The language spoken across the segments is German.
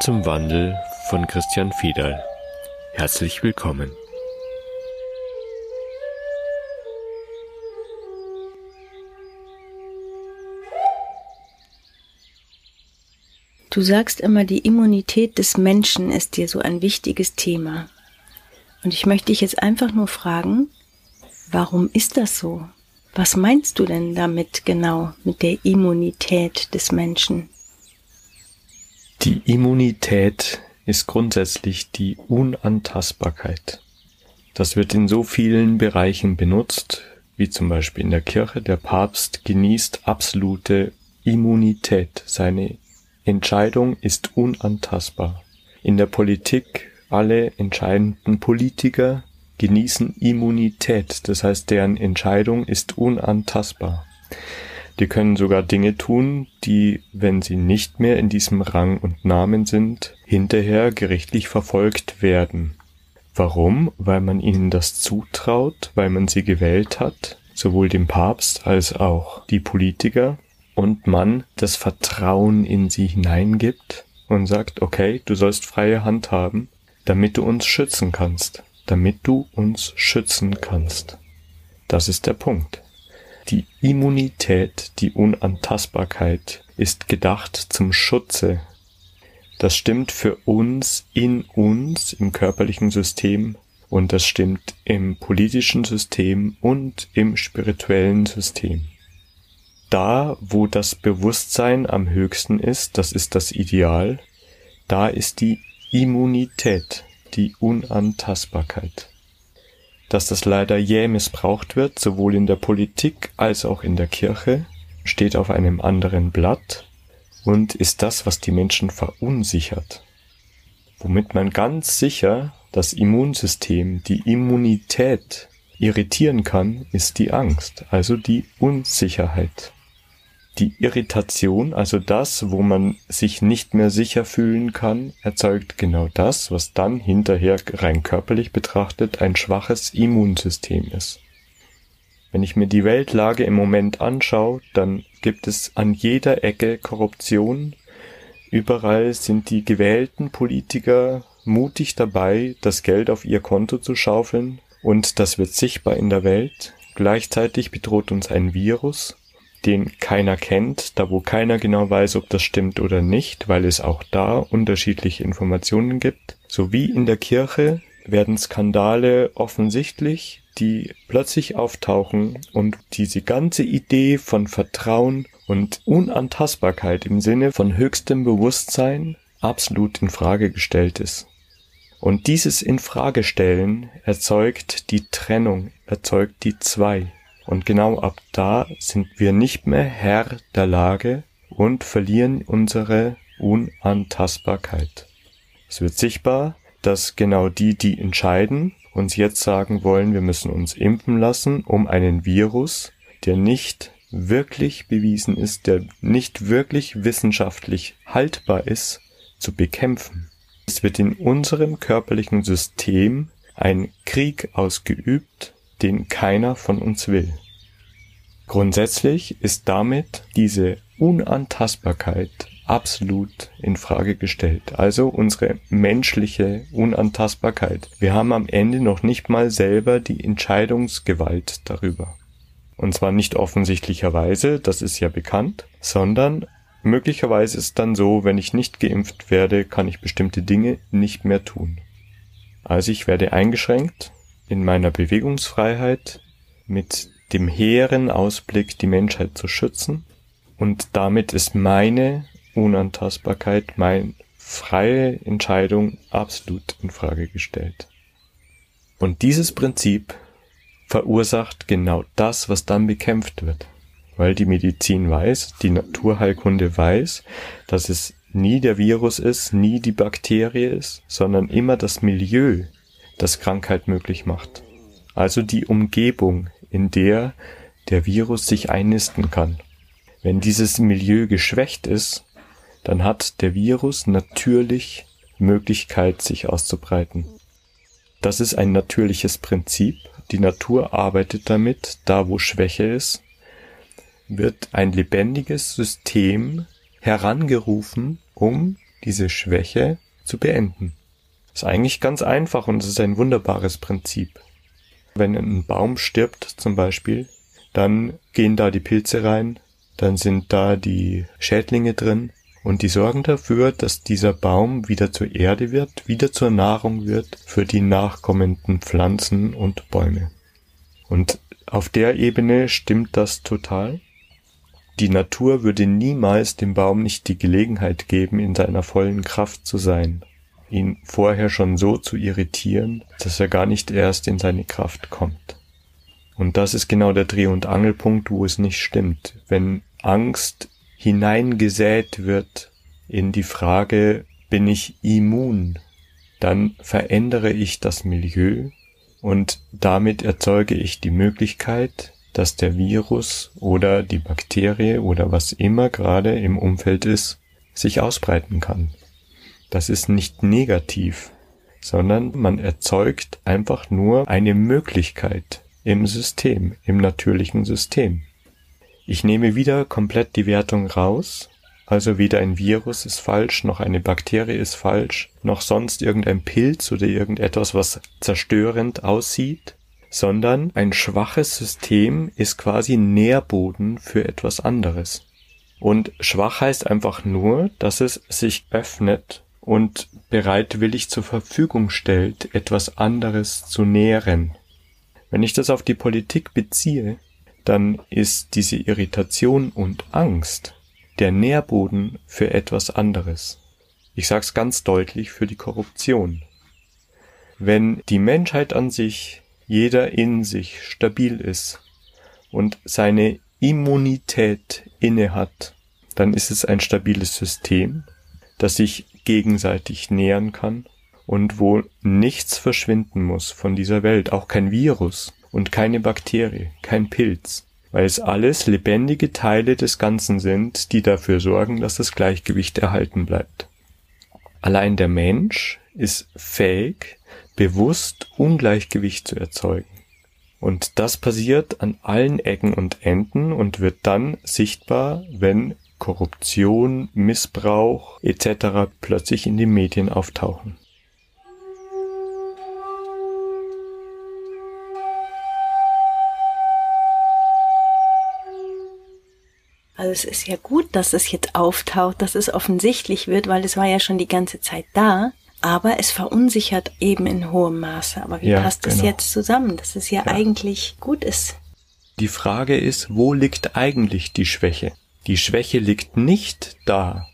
Zum Wandel von Christian Fiedal. Herzlich willkommen. Du sagst immer, die Immunität des Menschen ist dir so ein wichtiges Thema. Und ich möchte dich jetzt einfach nur fragen, warum ist das so? Was meinst du denn damit genau, mit der Immunität des Menschen? Die Immunität ist grundsätzlich die Unantastbarkeit. Das wird in so vielen Bereichen benutzt, wie zum Beispiel in der Kirche. Der Papst genießt absolute Immunität. Seine Entscheidung ist unantastbar. In der Politik alle entscheidenden Politiker genießen Immunität. Das heißt, deren Entscheidung ist unantastbar. Die können sogar Dinge tun, die, wenn sie nicht mehr in diesem Rang und Namen sind, hinterher gerichtlich verfolgt werden. Warum? Weil man ihnen das zutraut, weil man sie gewählt hat, sowohl dem Papst als auch die Politiker, und man das Vertrauen in sie hineingibt und sagt, okay, du sollst freie Hand haben, damit du uns schützen kannst, damit du uns schützen kannst. Das ist der Punkt. Die Immunität, die Unantastbarkeit ist gedacht zum Schutze. Das stimmt für uns in uns im körperlichen System und das stimmt im politischen System und im spirituellen System. Da, wo das Bewusstsein am höchsten ist, das ist das Ideal, da ist die Immunität, die Unantastbarkeit dass das leider jäh missbraucht wird, sowohl in der Politik als auch in der Kirche, steht auf einem anderen Blatt und ist das, was die Menschen verunsichert. Womit man ganz sicher das Immunsystem, die Immunität irritieren kann, ist die Angst, also die Unsicherheit. Die Irritation, also das, wo man sich nicht mehr sicher fühlen kann, erzeugt genau das, was dann hinterher rein körperlich betrachtet ein schwaches Immunsystem ist. Wenn ich mir die Weltlage im Moment anschaue, dann gibt es an jeder Ecke Korruption. Überall sind die gewählten Politiker mutig dabei, das Geld auf ihr Konto zu schaufeln, und das wird sichtbar in der Welt. Gleichzeitig bedroht uns ein Virus, den keiner kennt, da wo keiner genau weiß, ob das stimmt oder nicht, weil es auch da unterschiedliche Informationen gibt. Sowie in der Kirche werden Skandale offensichtlich, die plötzlich auftauchen und diese ganze Idee von Vertrauen und Unantastbarkeit im Sinne von höchstem Bewusstsein absolut in Frage gestellt ist. Und dieses Infragestellen erzeugt die Trennung, erzeugt die Zwei. Und genau ab da sind wir nicht mehr Herr der Lage und verlieren unsere Unantastbarkeit. Es wird sichtbar, dass genau die, die entscheiden, uns jetzt sagen wollen, wir müssen uns impfen lassen, um einen Virus, der nicht wirklich bewiesen ist, der nicht wirklich wissenschaftlich haltbar ist, zu bekämpfen. Es wird in unserem körperlichen System ein Krieg ausgeübt, den keiner von uns will. Grundsätzlich ist damit diese Unantastbarkeit absolut in Frage gestellt. Also unsere menschliche Unantastbarkeit. Wir haben am Ende noch nicht mal selber die Entscheidungsgewalt darüber. Und zwar nicht offensichtlicherweise, das ist ja bekannt, sondern möglicherweise ist dann so, wenn ich nicht geimpft werde, kann ich bestimmte Dinge nicht mehr tun. Also ich werde eingeschränkt in meiner Bewegungsfreiheit mit dem hehren Ausblick, die Menschheit zu schützen. Und damit ist meine Unantastbarkeit, meine freie Entscheidung absolut in Frage gestellt. Und dieses Prinzip verursacht genau das, was dann bekämpft wird. Weil die Medizin weiß, die Naturheilkunde weiß, dass es nie der Virus ist, nie die Bakterie ist, sondern immer das Milieu, das Krankheit möglich macht. Also die Umgebung, in der der Virus sich einnisten kann. Wenn dieses Milieu geschwächt ist, dann hat der Virus natürlich Möglichkeit, sich auszubreiten. Das ist ein natürliches Prinzip. Die Natur arbeitet damit, da wo Schwäche ist, wird ein lebendiges System herangerufen, um diese Schwäche zu beenden. Ist eigentlich ganz einfach und es ist ein wunderbares Prinzip. Wenn ein Baum stirbt zum Beispiel, dann gehen da die Pilze rein, dann sind da die Schädlinge drin und die sorgen dafür, dass dieser Baum wieder zur Erde wird, wieder zur Nahrung wird für die nachkommenden Pflanzen und Bäume. Und auf der Ebene stimmt das total. Die Natur würde niemals dem Baum nicht die Gelegenheit geben, in seiner vollen Kraft zu sein, ihn vorher schon so zu irritieren, dass er gar nicht erst in seine Kraft kommt. Und das ist genau der Dreh- und Angelpunkt, wo es nicht stimmt. Wenn Angst hineingesät wird in die Frage, bin ich immun, dann verändere ich das Milieu und damit erzeuge ich die Möglichkeit, dass der Virus oder die Bakterie oder was immer gerade im Umfeld ist, sich ausbreiten kann. Das ist nicht negativ, sondern man erzeugt einfach nur eine Möglichkeit im System, im natürlichen System. Ich nehme wieder komplett die Wertung raus, also weder ein Virus ist falsch, noch eine Bakterie ist falsch, noch sonst irgendein Pilz oder irgendetwas, was zerstörend aussieht, sondern ein schwaches System ist quasi Nährboden für etwas anderes. Und schwach heißt einfach nur, dass es sich öffnet und bereitwillig zur Verfügung stellt, etwas anderes zu nähren. Wenn ich das auf die Politik beziehe, dann ist diese Irritation und Angst der Nährboden für etwas anderes. Ich sag's ganz deutlich für die Korruption. Wenn die Menschheit an sich jeder in sich stabil ist und seine Immunität inne hat, dann ist es ein stabiles System, das sich gegenseitig nähern kann und wo nichts verschwinden muss von dieser Welt, auch kein Virus und keine Bakterie, kein Pilz, weil es alles lebendige Teile des Ganzen sind, die dafür sorgen, dass das Gleichgewicht erhalten bleibt. Allein der Mensch ist fähig, bewusst Ungleichgewicht zu erzeugen. Und das passiert an allen Ecken und Enden und wird dann sichtbar, wenn Korruption, Missbrauch etc. plötzlich in den Medien auftauchen. Also es ist ja gut, dass es jetzt auftaucht, dass es offensichtlich wird, weil es war ja schon die ganze Zeit da aber es verunsichert eben in hohem Maße. Aber wie ja, passt genau. das jetzt zusammen, dass es ja, ja eigentlich gut ist? Die Frage ist, wo liegt eigentlich die Schwäche? Die Schwäche liegt nicht da,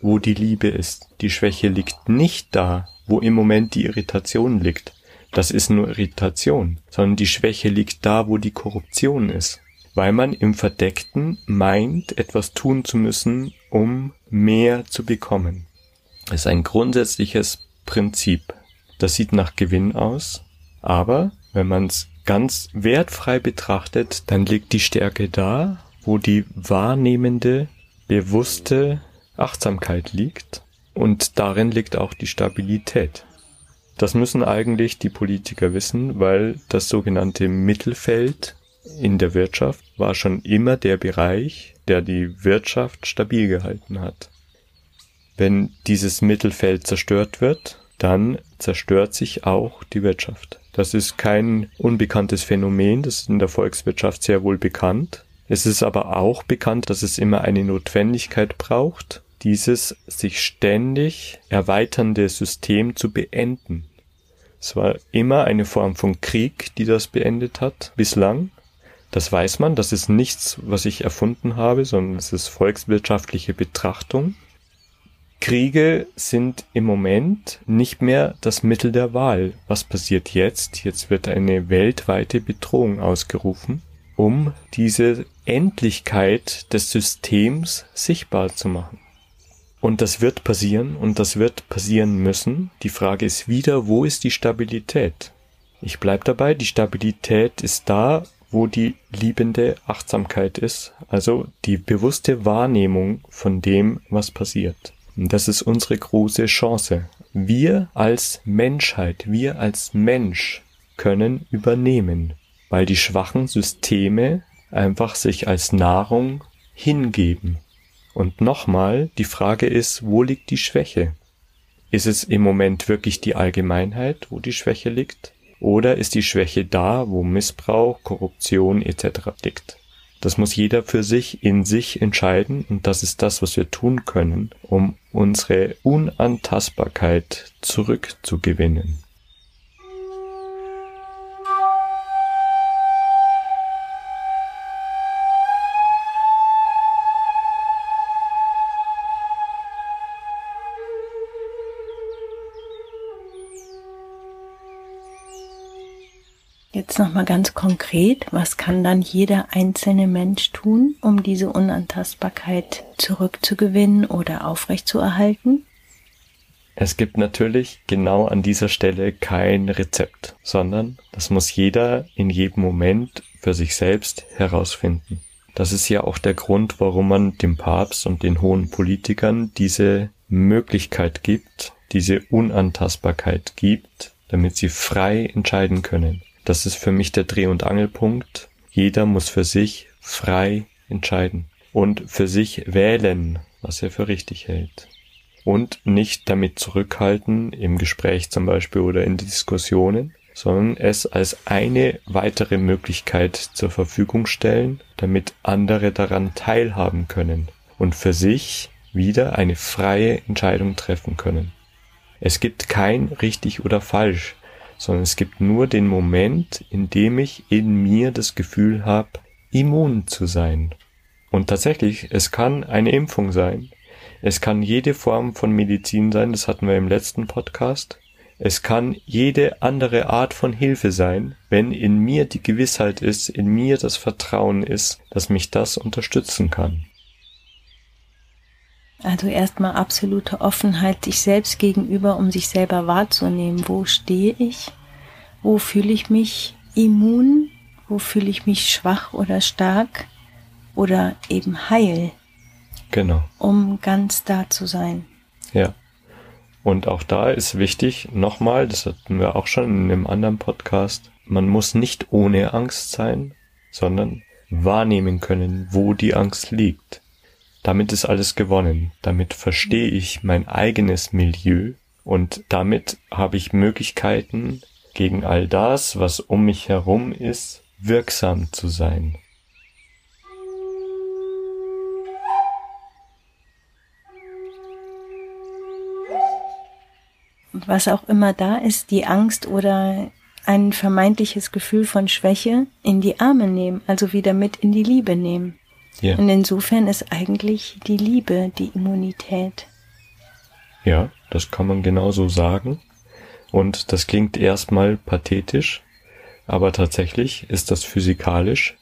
wo die Liebe ist. Die Schwäche liegt nicht da, wo im Moment die Irritation liegt. Das ist nur Irritation, sondern die Schwäche liegt da, wo die Korruption ist. Weil man im Verdeckten meint, etwas tun zu müssen, um mehr zu bekommen. Das ist ein grundsätzliches Prinzip. Das sieht nach Gewinn aus, aber wenn man es ganz wertfrei betrachtet, dann liegt die Stärke da, wo die wahrnehmende, bewusste Achtsamkeit liegt und darin liegt auch die Stabilität. Das müssen eigentlich die Politiker wissen, weil das sogenannte Mittelfeld in der Wirtschaft war schon immer der Bereich, der die Wirtschaft stabil gehalten hat. Wenn dieses Mittelfeld zerstört wird, dann zerstört sich auch die Wirtschaft. Das ist kein unbekanntes Phänomen, das ist in der Volkswirtschaft sehr wohl bekannt. Es ist aber auch bekannt, dass es immer eine Notwendigkeit braucht, dieses sich ständig erweiternde System zu beenden. Es war immer eine Form von Krieg, die das beendet hat, bislang. Das weiß man, das ist nichts, was ich erfunden habe, sondern es ist volkswirtschaftliche Betrachtung. Kriege sind im Moment nicht mehr das Mittel der Wahl. Was passiert jetzt? Jetzt wird eine weltweite Bedrohung ausgerufen, um diese Endlichkeit des Systems sichtbar zu machen. Und das wird passieren und das wird passieren müssen. Die Frage ist wieder, wo ist die Stabilität? Ich bleib dabei, die Stabilität ist da, wo die liebende Achtsamkeit ist, also die bewusste Wahrnehmung von dem, was passiert. Das ist unsere große Chance. Wir als Menschheit, wir als Mensch können übernehmen, weil die schwachen Systeme einfach sich als Nahrung hingeben. Und nochmal, die Frage ist, wo liegt die Schwäche? Ist es im Moment wirklich die Allgemeinheit, wo die Schwäche liegt? Oder ist die Schwäche da, wo Missbrauch, Korruption etc. liegt? Das muss jeder für sich in sich entscheiden und das ist das, was wir tun können, um unsere Unantastbarkeit zurückzugewinnen. Jetzt nochmal ganz konkret, was kann dann jeder einzelne Mensch tun, um diese Unantastbarkeit zurückzugewinnen oder aufrechtzuerhalten? Es gibt natürlich genau an dieser Stelle kein Rezept, sondern das muss jeder in jedem Moment für sich selbst herausfinden. Das ist ja auch der Grund, warum man dem Papst und den hohen Politikern diese Möglichkeit gibt, diese Unantastbarkeit gibt, damit sie frei entscheiden können. Das ist für mich der Dreh- und Angelpunkt. Jeder muss für sich frei entscheiden und für sich wählen, was er für richtig hält. Und nicht damit zurückhalten, im Gespräch zum Beispiel oder in Diskussionen, sondern es als eine weitere Möglichkeit zur Verfügung stellen, damit andere daran teilhaben können und für sich wieder eine freie Entscheidung treffen können. Es gibt kein richtig oder falsch sondern es gibt nur den Moment, in dem ich in mir das Gefühl habe, immun zu sein. Und tatsächlich, es kann eine Impfung sein. Es kann jede Form von Medizin sein, das hatten wir im letzten Podcast. Es kann jede andere Art von Hilfe sein, wenn in mir die Gewissheit ist, in mir das Vertrauen ist, dass mich das unterstützen kann. Also erstmal absolute Offenheit sich selbst gegenüber, um sich selber wahrzunehmen. Wo stehe ich? Wo fühle ich mich immun? Wo fühle ich mich schwach oder stark? Oder eben heil? Genau. Um ganz da zu sein. Ja. Und auch da ist wichtig, nochmal, das hatten wir auch schon in einem anderen Podcast, man muss nicht ohne Angst sein, sondern wahrnehmen können, wo die Angst liegt. Damit ist alles gewonnen. Damit verstehe ich mein eigenes Milieu und damit habe ich Möglichkeiten, gegen all das, was um mich herum ist, wirksam zu sein. Was auch immer da ist, die Angst oder ein vermeintliches Gefühl von Schwäche in die Arme nehmen, also wieder mit in die Liebe nehmen. Ja. Und insofern ist eigentlich die Liebe die Immunität. Ja, das kann man genauso sagen. Und das klingt erstmal pathetisch, aber tatsächlich ist das physikalisch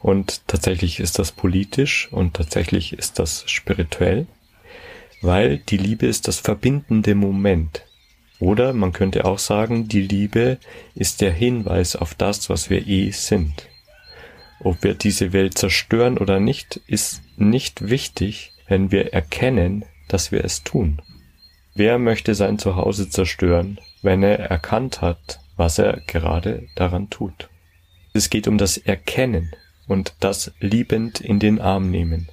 und tatsächlich ist das politisch und tatsächlich ist das spirituell, weil die Liebe ist das verbindende Moment. Oder man könnte auch sagen, die Liebe ist der Hinweis auf das, was wir eh sind. Ob wir diese Welt zerstören oder nicht, ist nicht wichtig, wenn wir erkennen, dass wir es tun. Wer möchte sein Zuhause zerstören, wenn er erkannt hat, was er gerade daran tut? Es geht um das Erkennen und das liebend in den Arm nehmen.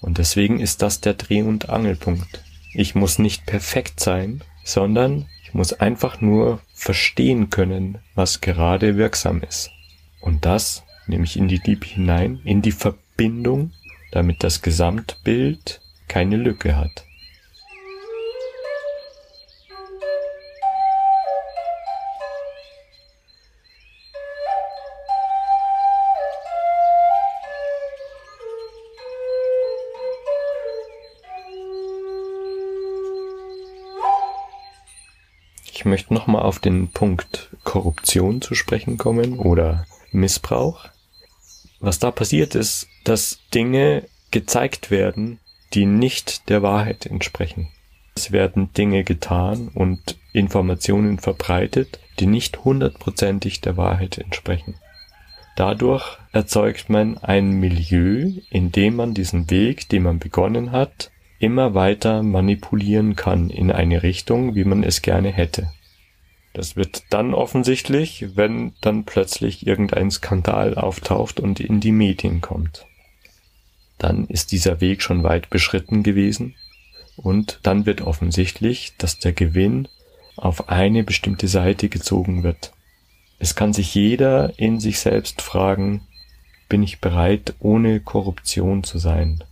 Und deswegen ist das der Dreh- und Angelpunkt. Ich muss nicht perfekt sein, sondern ich muss einfach nur verstehen können, was gerade wirksam ist. Und das nämlich in die Liebe hinein, in die Verbindung, damit das Gesamtbild keine Lücke hat. Ich möchte nochmal auf den Punkt Korruption zu sprechen kommen oder Missbrauch. Was da passiert ist, dass Dinge gezeigt werden, die nicht der Wahrheit entsprechen. Es werden Dinge getan und Informationen verbreitet, die nicht hundertprozentig der Wahrheit entsprechen. Dadurch erzeugt man ein Milieu, in dem man diesen Weg, den man begonnen hat, immer weiter manipulieren kann in eine Richtung, wie man es gerne hätte. Das wird dann offensichtlich, wenn dann plötzlich irgendein Skandal auftaucht und in die Medien kommt. dann ist dieser Weg schon weit beschritten gewesen und dann wird offensichtlich, dass der Gewinn auf eine bestimmte Seite gezogen wird. Es kann sich jeder in sich selbst fragen, bin ich bereit, ohne Korruption zu sein?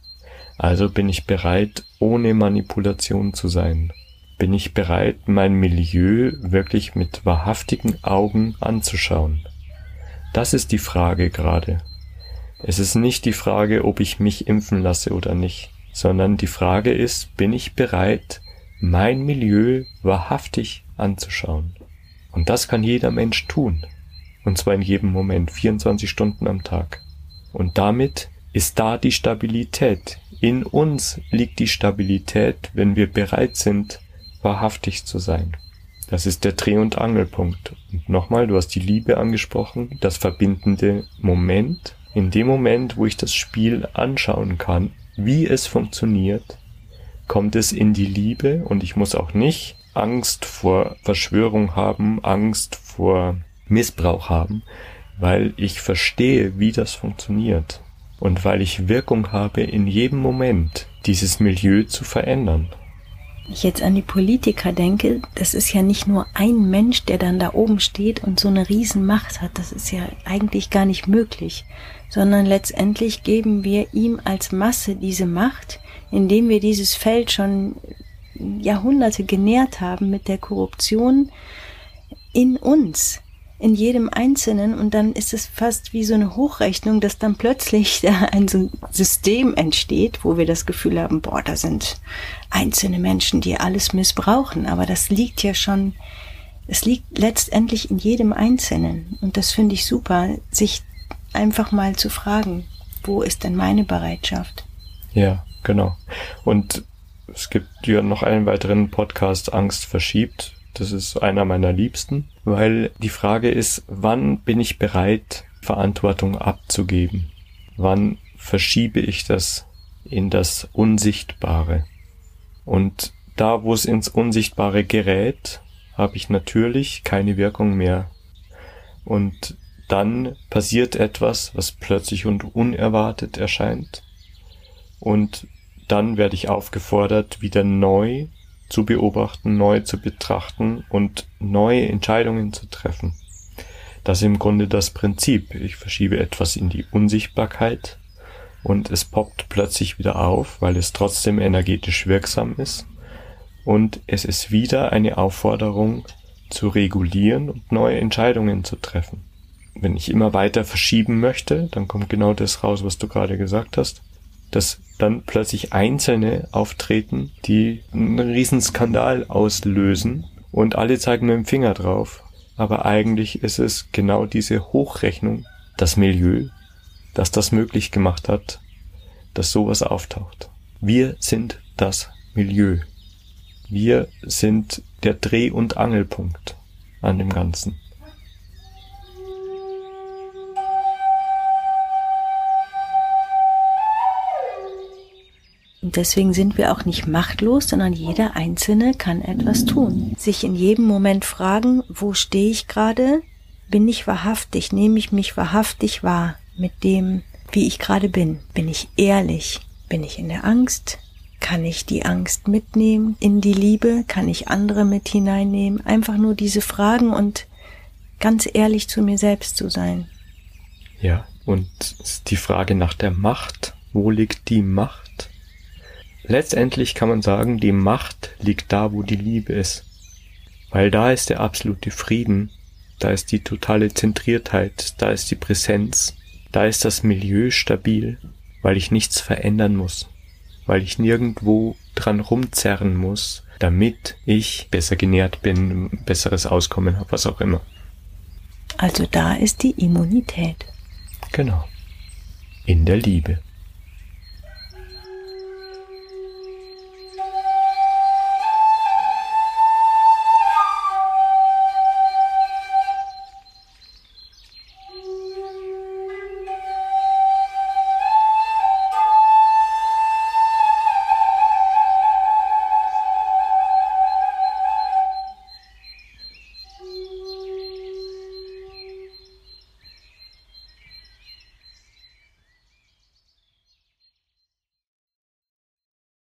Also bin ich bereit, ohne Manipulation zu sein? Bin ich bereit, mein Milieu wirklich mit wahrhaftigen Augen anzuschauen? Das ist die Frage gerade. Es ist nicht die Frage, ob ich mich impfen lasse oder nicht, sondern die Frage ist, bin ich bereit, mein Milieu wahrhaftig anzuschauen? Und das kann jeder Mensch tun. Und zwar in jedem Moment, 24 Stunden am Tag. Und damit ist da die Stabilität. In uns liegt die Stabilität, wenn wir bereit sind, wahrhaftig zu sein. Das ist der Dreh- und Angelpunkt. Und nochmal, du hast die Liebe angesprochen, das verbindende Moment. In dem Moment, wo ich das Spiel anschauen kann, wie es funktioniert, kommt es in die Liebe und ich muss auch nicht Angst vor Verschwörung haben, Angst vor Missbrauch haben, weil ich verstehe, wie das funktioniert und weil ich Wirkung habe, in jedem Moment dieses Milieu zu verändern. Wenn ich jetzt an die Politiker denke, das ist ja nicht nur ein Mensch, der dann da oben steht und so eine Riesenmacht hat. Das ist ja eigentlich gar nicht möglich, sondern letztendlich geben wir ihm als Masse diese Macht, indem wir dieses Feld schon Jahrhunderte genährt haben mit der Korruption in uns in jedem Einzelnen und dann ist es fast wie so eine Hochrechnung, dass dann plötzlich da ein so System entsteht, wo wir das Gefühl haben, boah, da sind einzelne Menschen, die alles missbrauchen, aber das liegt ja schon, es liegt letztendlich in jedem Einzelnen und das finde ich super, sich einfach mal zu fragen, wo ist denn meine Bereitschaft? Ja, genau. Und es gibt ja noch einen weiteren Podcast Angst verschiebt, das ist einer meiner Liebsten, weil die Frage ist, wann bin ich bereit, Verantwortung abzugeben? Wann verschiebe ich das in das Unsichtbare? Und da, wo es ins Unsichtbare gerät, habe ich natürlich keine Wirkung mehr. Und dann passiert etwas, was plötzlich und unerwartet erscheint. Und dann werde ich aufgefordert, wieder neu zu beobachten, neu zu betrachten und neue Entscheidungen zu treffen. Das ist im Grunde das Prinzip. Ich verschiebe etwas in die Unsichtbarkeit und es poppt plötzlich wieder auf, weil es trotzdem energetisch wirksam ist. Und es ist wieder eine Aufforderung zu regulieren und neue Entscheidungen zu treffen. Wenn ich immer weiter verschieben möchte, dann kommt genau das raus, was du gerade gesagt hast dass dann plötzlich Einzelne auftreten, die einen Riesenskandal auslösen und alle zeigen mit dem Finger drauf. Aber eigentlich ist es genau diese Hochrechnung, das Milieu, das das möglich gemacht hat, dass sowas auftaucht. Wir sind das Milieu. Wir sind der Dreh- und Angelpunkt an dem Ganzen. Und deswegen sind wir auch nicht machtlos, sondern jeder Einzelne kann etwas tun. Sich in jedem Moment fragen, wo stehe ich gerade? Bin ich wahrhaftig? Nehme ich mich wahrhaftig wahr mit dem, wie ich gerade bin? Bin ich ehrlich? Bin ich in der Angst? Kann ich die Angst mitnehmen in die Liebe? Kann ich andere mit hineinnehmen? Einfach nur diese Fragen und ganz ehrlich zu mir selbst zu sein. Ja, und die Frage nach der Macht. Wo liegt die Macht? Letztendlich kann man sagen, die Macht liegt da, wo die Liebe ist. Weil da ist der absolute Frieden, da ist die totale Zentriertheit, da ist die Präsenz, da ist das Milieu stabil, weil ich nichts verändern muss, weil ich nirgendwo dran rumzerren muss, damit ich besser genährt bin, besseres Auskommen habe, was auch immer. Also da ist die Immunität. Genau. In der Liebe.